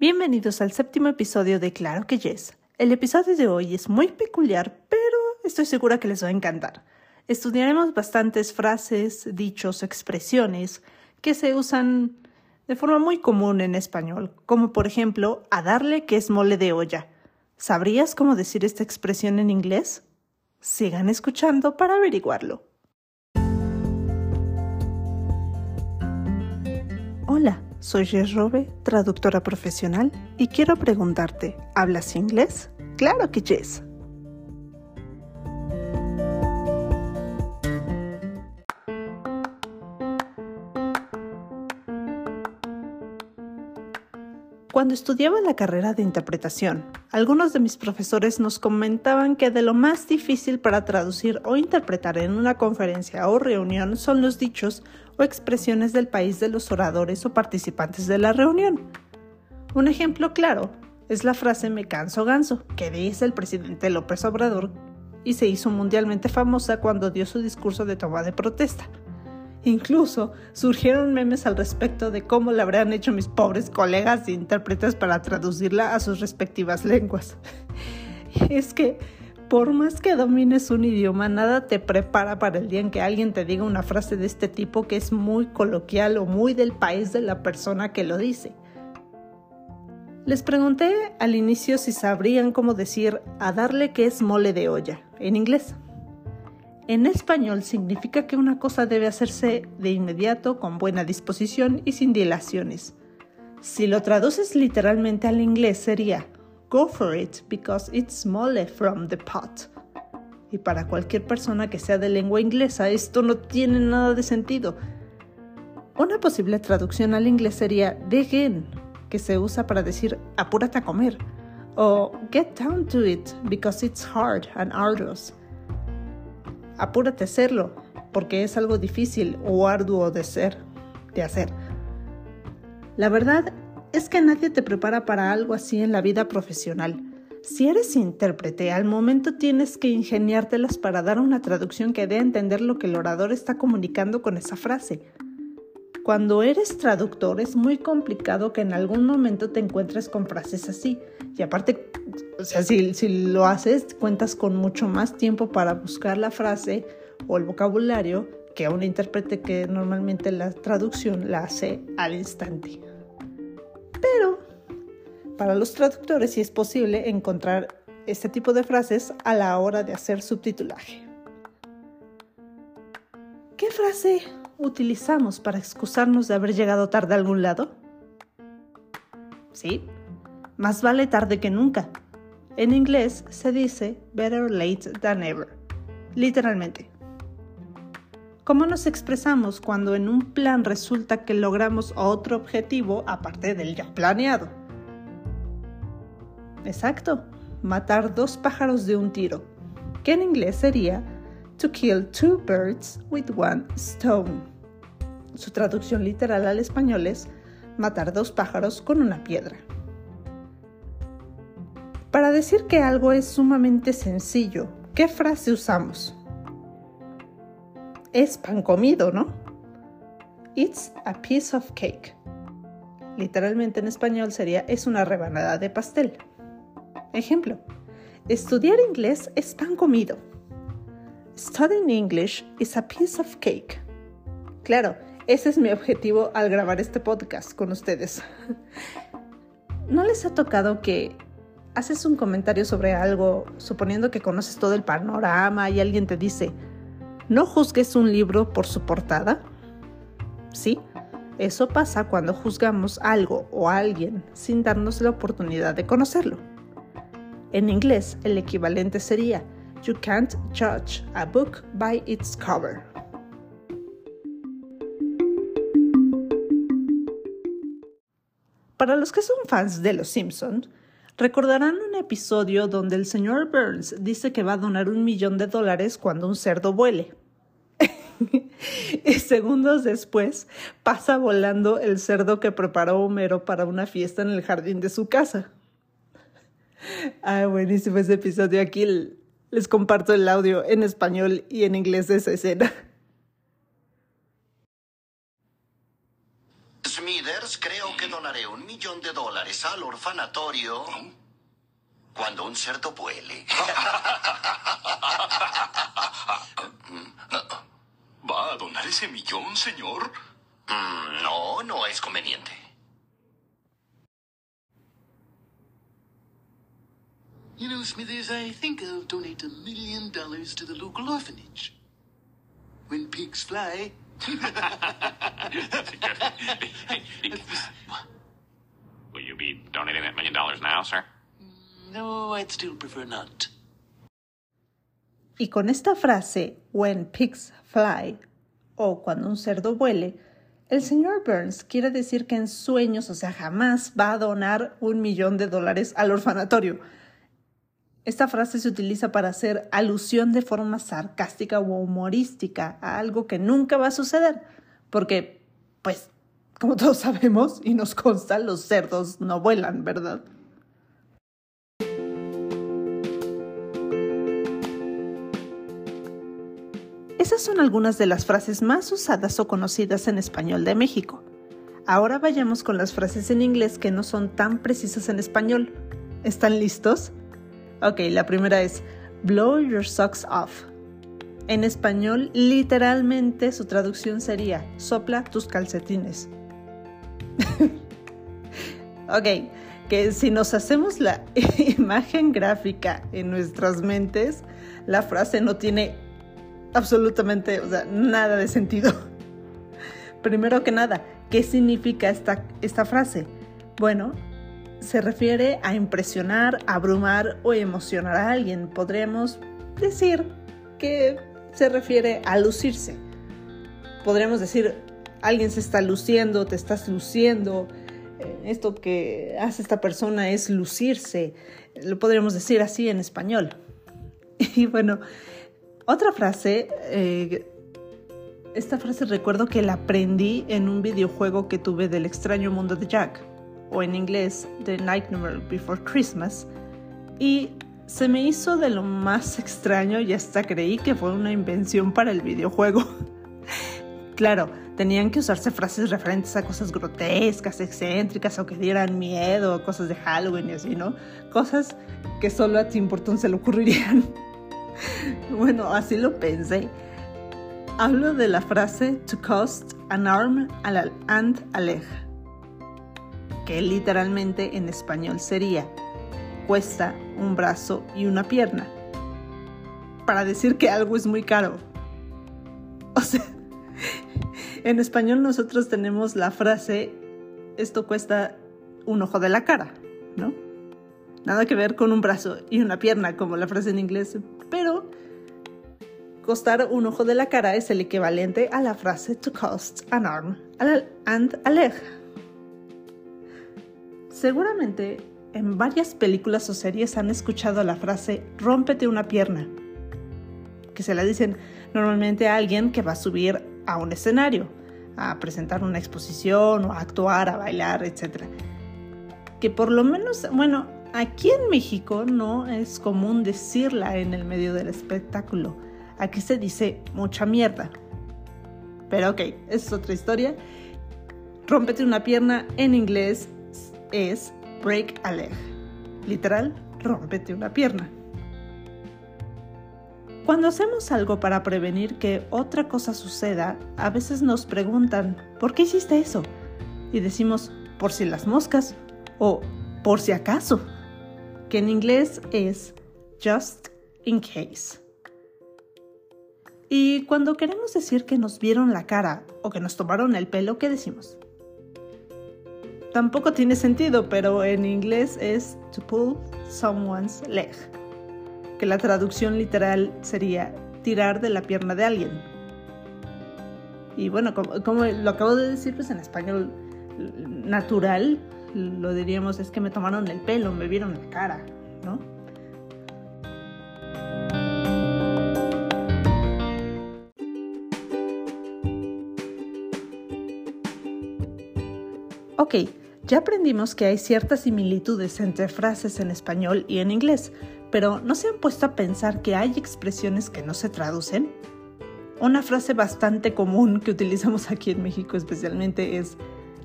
Bienvenidos al séptimo episodio de Claro que Yes. El episodio de hoy es muy peculiar, pero estoy segura que les va a encantar. Estudiaremos bastantes frases, dichos, expresiones que se usan de forma muy común en español, como por ejemplo, a darle que es mole de olla. ¿Sabrías cómo decir esta expresión en inglés? Sigan escuchando para averiguarlo. Hola, soy Jess Robe, traductora profesional, y quiero preguntarte, ¿hablas inglés? Claro que Jess. Cuando estudiaba la carrera de interpretación, algunos de mis profesores nos comentaban que de lo más difícil para traducir o interpretar en una conferencia o reunión son los dichos o expresiones del país de los oradores o participantes de la reunión. Un ejemplo claro es la frase me canso ganso, que dice el presidente López Obrador y se hizo mundialmente famosa cuando dio su discurso de toma de protesta. Incluso surgieron memes al respecto de cómo le habrían hecho mis pobres colegas e intérpretes para traducirla a sus respectivas lenguas. es que, por más que domines un idioma, nada te prepara para el día en que alguien te diga una frase de este tipo que es muy coloquial o muy del país de la persona que lo dice. Les pregunté al inicio si sabrían cómo decir a darle que es mole de olla en inglés. En español significa que una cosa debe hacerse de inmediato, con buena disposición y sin dilaciones. Si lo traduces literalmente al inglés sería Go for it because it's mole from the pot. Y para cualquier persona que sea de lengua inglesa esto no tiene nada de sentido. Una posible traducción al inglés sería dig in, que se usa para decir apúrate a comer, o get down to it because it's hard and arduous apúrate a hacerlo, porque es algo difícil o arduo de ser, de hacer. La verdad es que nadie te prepara para algo así en la vida profesional. Si eres intérprete, al momento tienes que ingeniártelas para dar una traducción que dé a entender lo que el orador está comunicando con esa frase. Cuando eres traductor es muy complicado que en algún momento te encuentres con frases así. Y aparte, o sea, si, si lo haces, cuentas con mucho más tiempo para buscar la frase o el vocabulario que a un intérprete que normalmente la traducción la hace al instante. Pero para los traductores sí es posible encontrar este tipo de frases a la hora de hacer subtitulaje. ¿Qué frase utilizamos para excusarnos de haber llegado tarde a algún lado? Sí, más vale tarde que nunca. En inglés se dice better late than ever, literalmente. ¿Cómo nos expresamos cuando en un plan resulta que logramos otro objetivo aparte del ya planeado? Exacto, matar dos pájaros de un tiro, que en inglés sería to kill two birds with one stone. Su traducción literal al español es matar dos pájaros con una piedra. Para decir que algo es sumamente sencillo, ¿qué frase usamos? Es pan comido, ¿no? It's a piece of cake. Literalmente en español sería es una rebanada de pastel. Ejemplo, estudiar inglés es pan comido. Studying English is a piece of cake. Claro, ese es mi objetivo al grabar este podcast con ustedes. ¿No les ha tocado que haces un comentario sobre algo, suponiendo que conoces todo el panorama y alguien te dice, no juzgues un libro por su portada? Sí, eso pasa cuando juzgamos algo o alguien sin darnos la oportunidad de conocerlo. En inglés, el equivalente sería, You can't judge a book by its cover. Para los que son fans de Los Simpson, recordarán un episodio donde el señor Burns dice que va a donar un millón de dólares cuando un cerdo vuele. y segundos después pasa volando el cerdo que preparó Homero para una fiesta en el jardín de su casa. Ah, buenísimo ese episodio. Aquí les comparto el audio en español y en inglés de esa escena. Smithers, creo que donaré un millón de dólares al orfanatorio cuando un cerdo vuele. ¿Va a donar ese millón, señor? Mm, no, no es conveniente. You know, Smithers, I think I'll donate a million dollars to the local orphanage. When pigs fly. Will you be donating that million dollars now, sir? no, I'd still prefer not. Y con esta frase, when pigs fly, o cuando un cerdo vuele, el señor Burns quiere decir que en sueños, o sea, jamás va a donar un millón de dólares al orfanatorio. Esta frase se utiliza para hacer alusión de forma sarcástica o humorística a algo que nunca va a suceder, porque, pues, como todos sabemos y nos consta, los cerdos no vuelan, ¿verdad? Esas son algunas de las frases más usadas o conocidas en español de México. Ahora vayamos con las frases en inglés que no son tan precisas en español. ¿Están listos? Ok, la primera es blow your socks off. En español, literalmente su traducción sería sopla tus calcetines. ok, que si nos hacemos la imagen gráfica en nuestras mentes, la frase no tiene absolutamente, o sea, nada de sentido. Primero que nada, ¿qué significa esta, esta frase? Bueno, se refiere a impresionar, abrumar o emocionar a alguien. Podríamos decir que se refiere a lucirse. Podríamos decir, alguien se está luciendo, te estás luciendo. Eh, esto que hace esta persona es lucirse. Lo podríamos decir así en español. Y bueno, otra frase, eh, esta frase recuerdo que la aprendí en un videojuego que tuve del extraño mundo de Jack, o en inglés, The Nightmare Before Christmas, y se me hizo de lo más extraño y hasta creí que fue una invención para el videojuego. claro, tenían que usarse frases referentes a cosas grotescas, excéntricas o que dieran miedo, cosas de Halloween y así, ¿no? Cosas que solo a Tim Burton se le ocurrirían. bueno, así lo pensé. Hablo de la frase to cost an arm and a leg, que literalmente en español sería cuesta un brazo y una pierna, para decir que algo es muy caro. O sea, en español nosotros tenemos la frase esto cuesta un ojo de la cara, ¿no? Nada que ver con un brazo y una pierna, como la frase en inglés, pero costar un ojo de la cara es el equivalente a la frase to cost an arm and a leg. Seguramente en varias películas o series han escuchado la frase rómpete una pierna, que se la dicen normalmente a alguien que va a subir a un escenario, a presentar una exposición o a actuar, a bailar, etc. Que por lo menos, bueno, Aquí en México no es común decirla en el medio del espectáculo. Aquí se dice mucha mierda. Pero ok, es otra historia. Rómpete una pierna en inglés es break a leg. Literal, rómpete una pierna. Cuando hacemos algo para prevenir que otra cosa suceda, a veces nos preguntan, ¿por qué hiciste eso? Y decimos, por si las moscas o por si acaso que en inglés es just in case. Y cuando queremos decir que nos vieron la cara o que nos tomaron el pelo, ¿qué decimos? Tampoco tiene sentido, pero en inglés es to pull someone's leg, que la traducción literal sería tirar de la pierna de alguien. Y bueno, como, lo acabo de decir, pues en español natural, lo diríamos es que me tomaron el pelo, me vieron la cara, ¿no? Ok, ya aprendimos que hay ciertas similitudes entre frases en español y en inglés, pero ¿no se han puesto a pensar que hay expresiones que no se traducen? Una frase bastante común que utilizamos aquí en México especialmente es,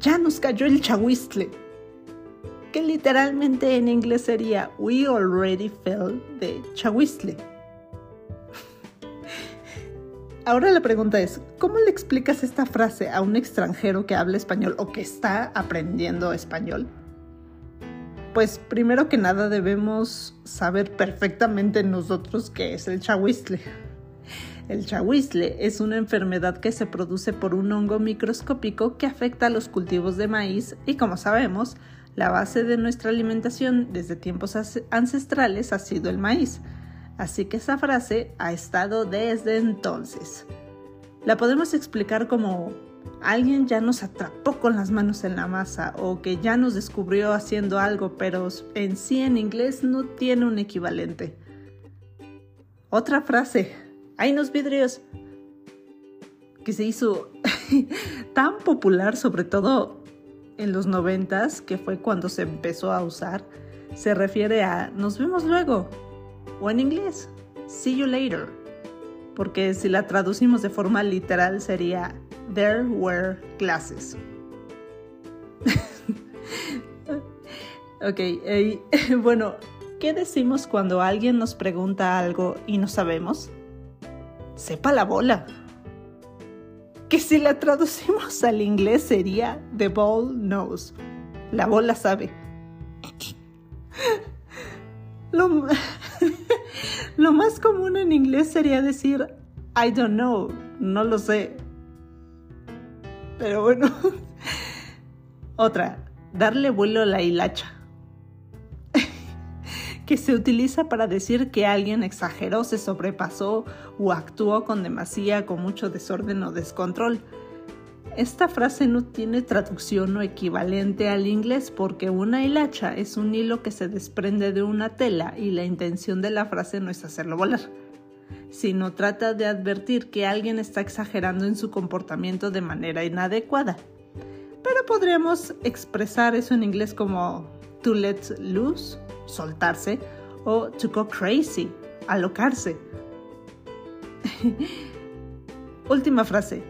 ya nos cayó el chahuistle que literalmente en inglés sería We already fell de Chawistle. Ahora la pregunta es, ¿cómo le explicas esta frase a un extranjero que habla español o que está aprendiendo español? Pues primero que nada debemos saber perfectamente nosotros qué es el chahuizle. El chahuizle es una enfermedad que se produce por un hongo microscópico que afecta a los cultivos de maíz y como sabemos, la base de nuestra alimentación desde tiempos ancestrales ha sido el maíz. Así que esa frase ha estado desde entonces. La podemos explicar como alguien ya nos atrapó con las manos en la masa o que ya nos descubrió haciendo algo, pero en sí en inglés no tiene un equivalente. Otra frase, hay unos vidrios, que se hizo tan popular, sobre todo en los noventas, que fue cuando se empezó a usar, se refiere a nos vemos luego, o en inglés, see you later, porque si la traducimos de forma literal sería there were glasses. ok, bueno, ¿qué decimos cuando alguien nos pregunta algo y no sabemos? Sepa la bola. Que si la traducimos al inglés sería the ball knows. La bola sabe. Lo, lo más común en inglés sería decir I don't know, no lo sé. Pero bueno. Otra, darle vuelo a la hilacha. que se utiliza para decir que alguien exageró, se sobrepasó o actuó con demasía, con mucho desorden o descontrol. Esta frase no tiene traducción o equivalente al inglés porque una hilacha es un hilo que se desprende de una tela y la intención de la frase no es hacerlo volar sino trata de advertir que alguien está exagerando en su comportamiento de manera inadecuada. Pero podríamos expresar eso en inglés como to let loose, soltarse, o to go crazy, alocarse. Última frase,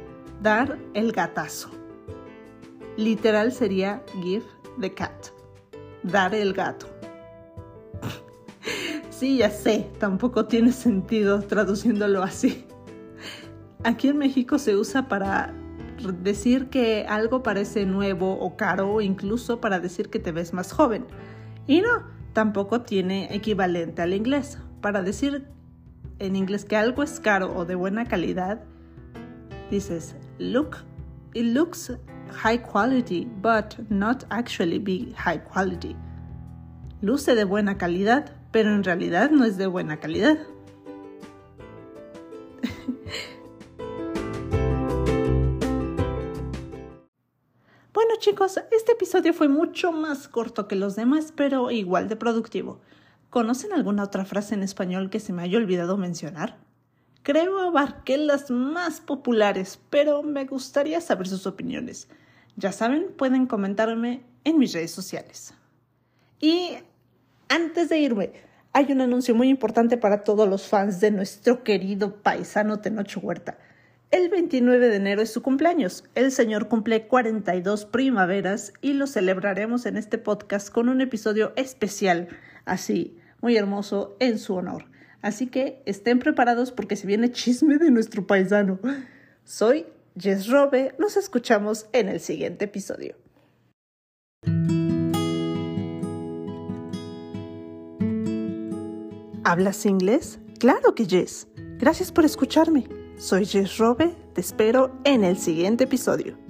dar el gatazo. Literal sería give the cat, dar el gato. Sí, ya sé, tampoco tiene sentido traduciéndolo así. Aquí en México se usa para decir que algo parece nuevo o caro o incluso para decir que te ves más joven. Y no, tampoco tiene equivalente al inglés. Para decir en inglés que algo es caro o de buena calidad, dices look, it looks high quality, but not actually be high quality. Luce de buena calidad, pero en realidad no es de buena calidad. bueno chicos, este episodio fue mucho más corto que los demás, pero igual de productivo. ¿Conocen alguna otra frase en español que se me haya olvidado mencionar? Creo abarqué las más populares, pero me gustaría saber sus opiniones. Ya saben, pueden comentarme en mis redes sociales. Y antes de irme, hay un anuncio muy importante para todos los fans de nuestro querido paisano Tenocho Huerta. El 29 de enero es su cumpleaños. El señor cumple 42 primaveras y lo celebraremos en este podcast con un episodio especial, así, muy hermoso, en su honor. Así que estén preparados porque se viene chisme de nuestro paisano. Soy Jess Robe, nos escuchamos en el siguiente episodio. ¿Hablas inglés? Claro que yes. Gracias por escucharme. Soy Jess Robe, te espero en el siguiente episodio.